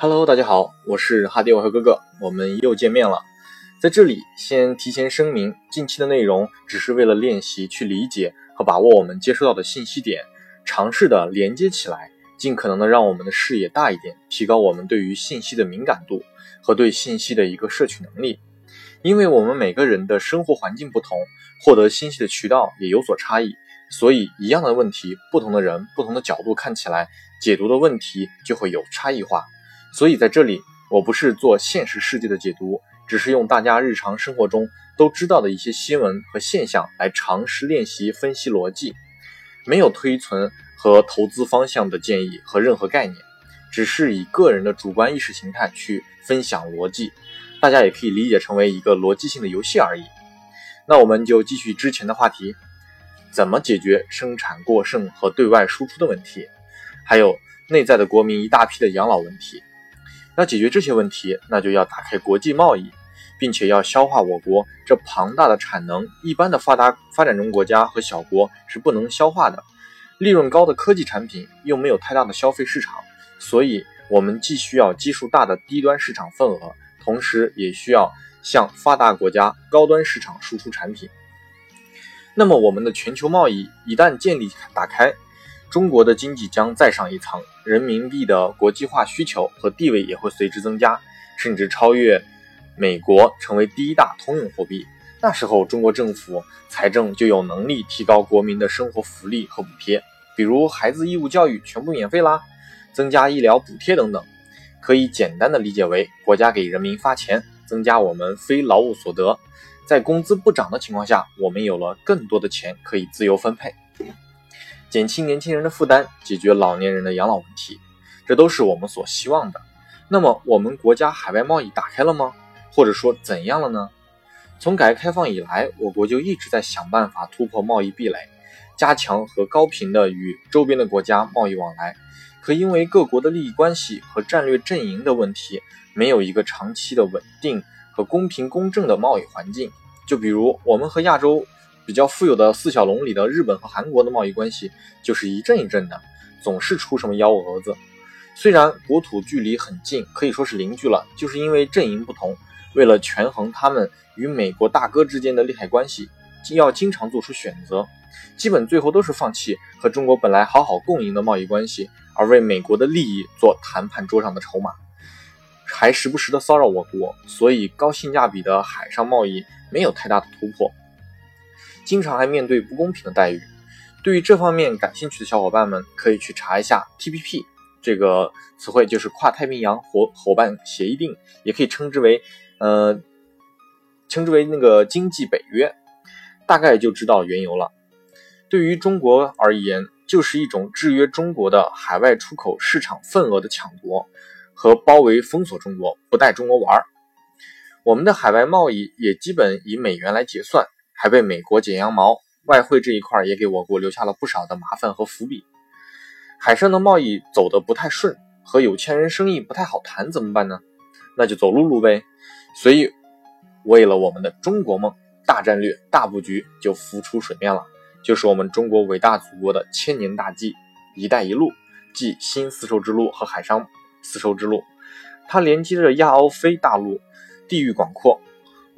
哈喽，大家好我是哈迪沃和哥哥，我们又见面了。在这里先提前声明，近期的内容只是为了练习去理解和把握我们接收到的信息点，尝试的连接起来，尽可能的让我们的视野大一点，提高我们对于信息的敏感度和对信息的一个摄取能力。因为我们每个人的生活环境不同，获得信息的渠道也有所差异，所以一样的问题，不同的人、不同的角度看起来，解读的问题就会有差异化。所以在这里，我不是做现实世界的解读，只是用大家日常生活中都知道的一些新闻和现象来尝试练习分析逻辑，没有推存和投资方向的建议和任何概念，只是以个人的主观意识形态去分享逻辑，大家也可以理解成为一个逻辑性的游戏而已。那我们就继续之前的话题，怎么解决生产过剩和对外输出的问题，还有内在的国民一大批的养老问题。要解决这些问题，那就要打开国际贸易，并且要消化我国这庞大的产能。一般的发达发展中国家和小国是不能消化的，利润高的科技产品又没有太大的消费市场，所以我们既需要基数大的低端市场份额，同时也需要向发达国家高端市场输出产品。那么，我们的全球贸易一旦建立打开。中国的经济将再上一层，人民币的国际化需求和地位也会随之增加，甚至超越美国，成为第一大通用货币。那时候，中国政府财政就有能力提高国民的生活福利和补贴，比如孩子义务教育全部免费啦，增加医疗补贴等等。可以简单的理解为，国家给人民发钱，增加我们非劳务所得，在工资不涨的情况下，我们有了更多的钱可以自由分配。减轻年轻人的负担，解决老年人的养老问题，这都是我们所希望的。那么，我们国家海外贸易打开了吗？或者说怎样了呢？从改革开放以来，我国就一直在想办法突破贸易壁垒，加强和高频的与周边的国家贸易往来。可因为各国的利益关系和战略阵营的问题，没有一个长期的稳定和公平公正的贸易环境。就比如我们和亚洲。比较富有的四小龙里的日本和韩国的贸易关系就是一阵一阵的，总是出什么幺蛾子。虽然国土距离很近，可以说是邻居了，就是因为阵营不同，为了权衡他们与美国大哥之间的利害关系，要经常做出选择，基本最后都是放弃和中国本来好好共赢的贸易关系，而为美国的利益做谈判桌上的筹码，还时不时的骚扰我国，所以高性价比的海上贸易没有太大的突破。经常还面对不公平的待遇。对于这方面感兴趣的小伙伴们，可以去查一下 TPP 这个词汇，就是跨太平洋伙伙伴协议定，也可以称之为呃称之为那个经济北约，大概就知道缘由了。对于中国而言，就是一种制约中国的海外出口市场份额的抢夺和包围封锁中国，不带中国玩儿。我们的海外贸易也基本以美元来结算。还被美国剪羊毛，外汇这一块也给我国留下了不少的麻烦和伏笔。海上的贸易走得不太顺，和有钱人生意不太好谈，怎么办呢？那就走陆路呗。所以，为了我们的中国梦，大战略、大布局就浮出水面了，就是我们中国伟大祖国的千年大计——一带一路，即新丝绸之路和海上丝绸之路。它连接着亚欧非大陆，地域广阔。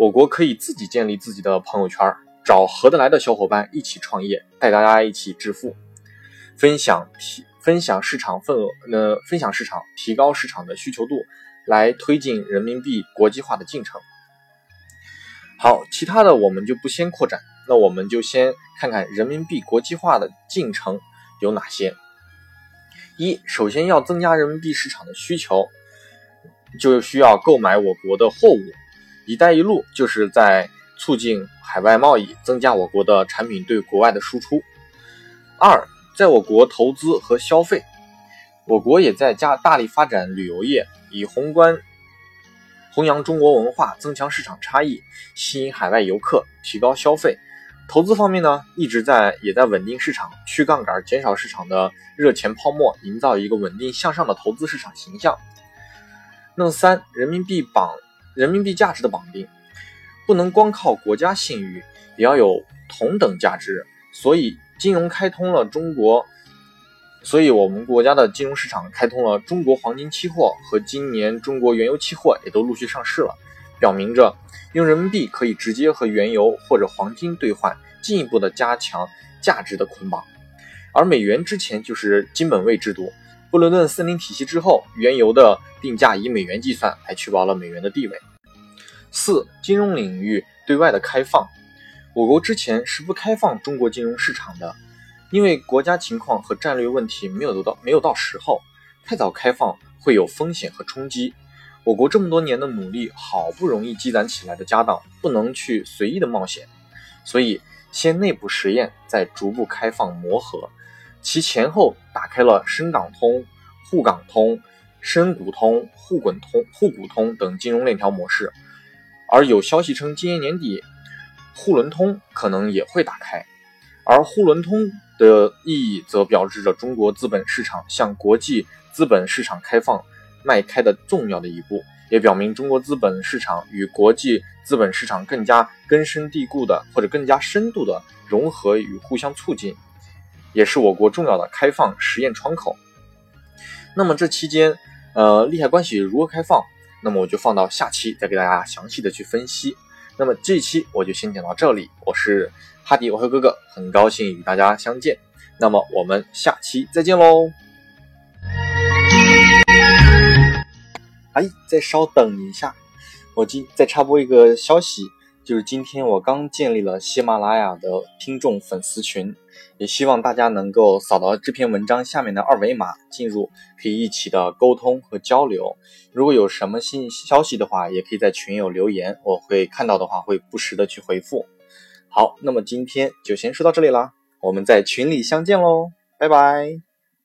我国可以自己建立自己的朋友圈，找合得来的小伙伴一起创业，带大家一起致富，分享提分享市场份额，呃，分享市场，提高市场的需求度，来推进人民币国际化的进程。好，其他的我们就不先扩展，那我们就先看看人民币国际化的进程有哪些。一，首先要增加人民币市场的需求，就需要购买我国的货物。一带一路就是在促进海外贸易，增加我国的产品对国外的输出。二，在我国投资和消费，我国也在加大力发展旅游业，以宏观弘扬中国文化，增强市场差异，吸引海外游客，提高消费。投资方面呢，一直在也在稳定市场，去杠杆，减少市场的热钱泡沫，营造一个稳定向上的投资市场形象。那么三，人民币绑。人民币价值的绑定，不能光靠国家信誉，也要有同等价值。所以，金融开通了中国所以，我们国家的金融市场开通了中国黄金期货和今年中国原油期货也都陆续上市了，表明着用人民币可以直接和原油或者黄金兑换，进一步的加强价值的捆绑。而美元之前就是金本位制度，布伦顿森林体系之后，原油的定价以美元计算，还确保了美元的地位。四、金融领域对外的开放，我国之前是不开放中国金融市场的。因为国家情况和战略问题没有得到没有到时候，太早开放会有风险和冲击。我国这么多年的努力，好不容易积攒起来的家当，不能去随意的冒险，所以先内部实验，再逐步开放磨合。其前后打开了深港通、沪港通、深股通、沪滚通、沪股通等金融链条模式，而有消息称今年年底沪伦通可能也会打开，而沪伦通。的意义则标志着中国资本市场向国际资本市场开放迈开的重要的一步，也表明中国资本市场与国际资本市场更加根深蒂固的或者更加深度的融合与互相促进，也是我国重要的开放实验窗口。那么这期间，呃，利害关系如何开放？那么我就放到下期再给大家详细的去分析。那么这一期我就先讲到这里，我是。哈迪，我和哥哥很高兴与大家相见，那么我们下期再见喽！哎，再稍等一下，我今再插播一个消息，就是今天我刚建立了喜马拉雅的听众粉丝群，也希望大家能够扫到这篇文章下面的二维码进入，可以一起的沟通和交流。如果有什么新消息的话，也可以在群友留言，我会看到的话会不时的去回复。好，那么今天就先说到这里啦，我们在群里相见喽，拜拜。